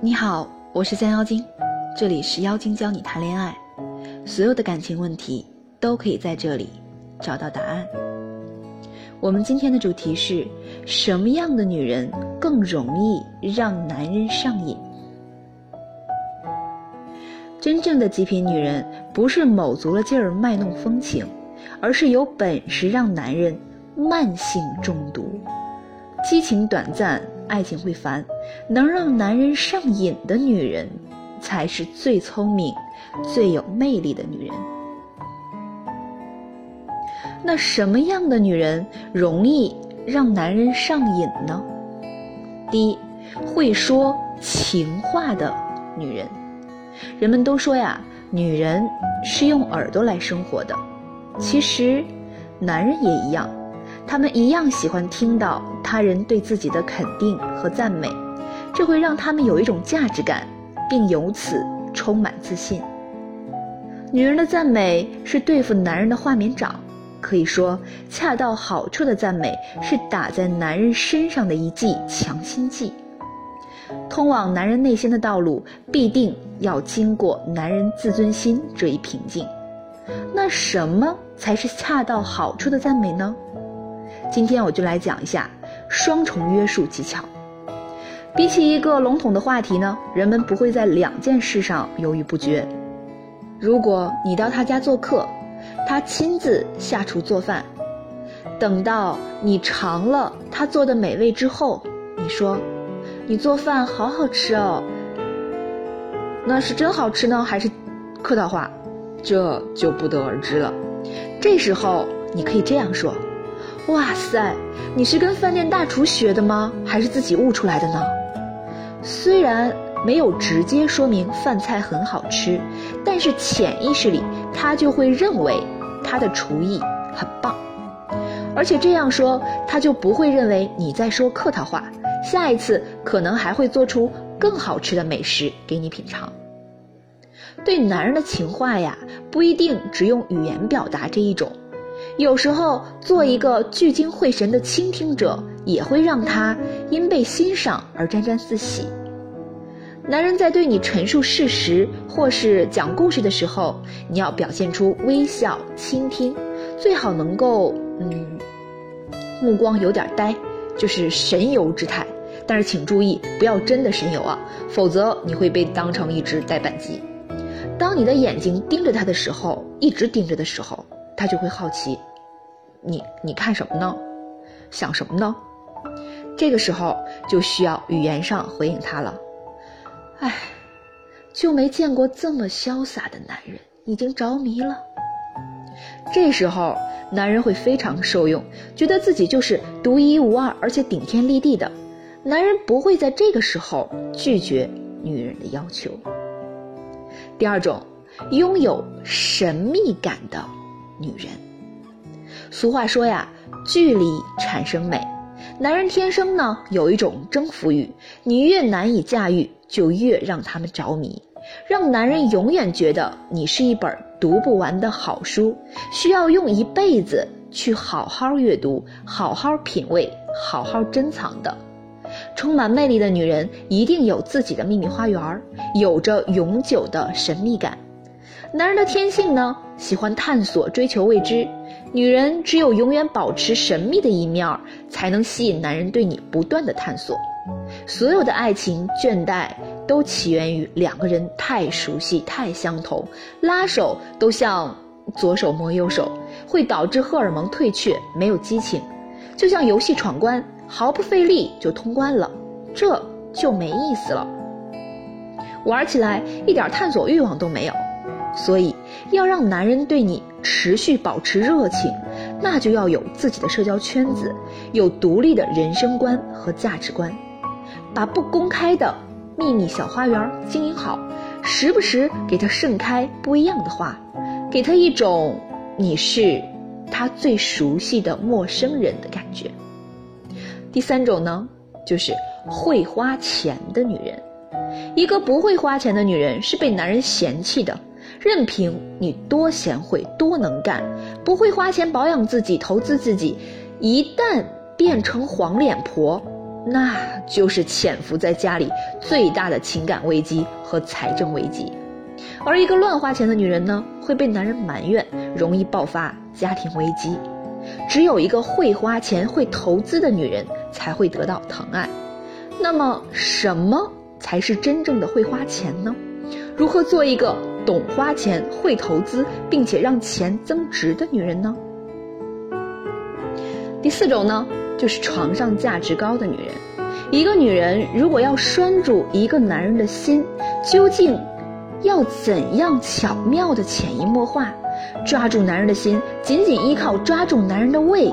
你好，我是三妖精，这里是妖精教你谈恋爱，所有的感情问题都可以在这里找到答案。我们今天的主题是什么样的女人更容易让男人上瘾？真正的极品女人不是卯足了劲儿卖弄风情，而是有本事让男人慢性中毒，激情短暂。爱情会烦，能让男人上瘾的女人，才是最聪明、最有魅力的女人。那什么样的女人容易让男人上瘾呢？第一，会说情话的女人。人们都说呀，女人是用耳朵来生活的，其实，男人也一样。他们一样喜欢听到他人对自己的肯定和赞美，这会让他们有一种价值感，并由此充满自信。女人的赞美是对付男人的画面掌，可以说，恰到好处的赞美是打在男人身上的一剂强心剂。通往男人内心的道路，必定要经过男人自尊心这一瓶颈。那什么才是恰到好处的赞美呢？今天我就来讲一下双重约束技巧。比起一个笼统的话题呢，人们不会在两件事上犹豫不决。如果你到他家做客，他亲自下厨做饭，等到你尝了他做的美味之后，你说：“你做饭好好吃哦。”那是真好吃呢，还是客套话？这就不得而知了。这时候你可以这样说。哇塞，你是跟饭店大厨学的吗？还是自己悟出来的呢？虽然没有直接说明饭菜很好吃，但是潜意识里他就会认为他的厨艺很棒，而且这样说他就不会认为你在说客套话，下一次可能还会做出更好吃的美食给你品尝。对男人的情话呀，不一定只用语言表达这一种。有时候，做一个聚精会神的倾听者，也会让他因被欣赏而沾沾自喜。男人在对你陈述事实或是讲故事的时候，你要表现出微笑倾听，最好能够嗯，目光有点呆，就是神游之态。但是请注意，不要真的神游啊，否则你会被当成一只呆板鸡。当你的眼睛盯着他的时候，一直盯着的时候，他就会好奇。你你看什么呢？想什么呢？这个时候就需要语言上回应他了。哎，就没见过这么潇洒的男人，已经着迷了。这时候男人会非常受用，觉得自己就是独一无二而且顶天立地的。男人不会在这个时候拒绝女人的要求。第二种，拥有神秘感的女人。俗话说呀，距离产生美。男人天生呢有一种征服欲，你越难以驾驭，就越让他们着迷。让男人永远觉得你是一本读不完的好书，需要用一辈子去好好阅读、好好品味、好好珍藏的。充满魅力的女人一定有自己的秘密花园，有着永久的神秘感。男人的天性呢，喜欢探索、追求未知。女人只有永远保持神秘的一面，才能吸引男人对你不断的探索。所有的爱情倦怠都起源于两个人太熟悉、太相同，拉手都像左手摸右手，会导致荷尔蒙退却，没有激情。就像游戏闯关，毫不费力就通关了，这就没意思了。玩起来一点探索欲望都没有。所以，要让男人对你持续保持热情，那就要有自己的社交圈子，有独立的人生观和价值观，把不公开的秘密小花园经营好，时不时给他盛开不一样的花，给他一种你是他最熟悉的陌生人的感觉。第三种呢，就是会花钱的女人，一个不会花钱的女人是被男人嫌弃的。任凭你多贤惠、多能干，不会花钱保养自己、投资自己，一旦变成黄脸婆，那就是潜伏在家里最大的情感危机和财政危机。而一个乱花钱的女人呢，会被男人埋怨，容易爆发家庭危机。只有一个会花钱、会投资的女人才会得到疼爱。那么，什么才是真正的会花钱呢？如何做一个懂花钱、会投资，并且让钱增值的女人呢？第四种呢，就是床上价值高的女人。一个女人如果要拴住一个男人的心，究竟要怎样巧妙的潜移默化抓住男人的心？仅仅依靠抓住男人的胃，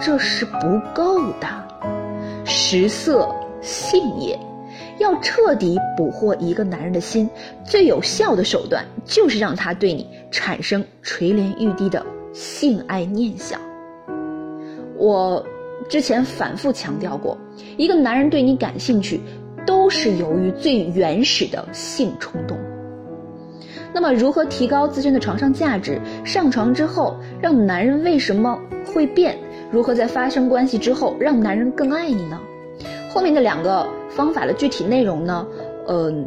这是不够的。食色性也。要彻底捕获一个男人的心，最有效的手段就是让他对你产生垂怜欲滴的性爱念想。我之前反复强调过，一个男人对你感兴趣，都是由于最原始的性冲动。那么，如何提高自身的床上价值？上床之后，让男人为什么会变？如何在发生关系之后，让男人更爱你呢？后面的两个方法的具体内容呢？嗯，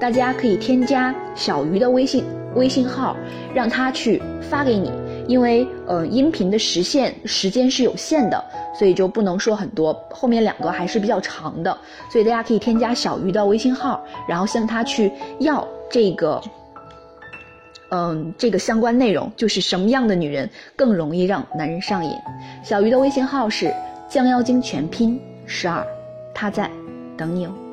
大家可以添加小鱼的微信微信号，让他去发给你。因为呃，音频的实现时间是有限的，所以就不能说很多。后面两个还是比较长的，所以大家可以添加小鱼的微信号，然后向他去要这个，嗯，这个相关内容，就是什么样的女人更容易让男人上瘾。小鱼的微信号是将妖精全拼十二。他在等你哦。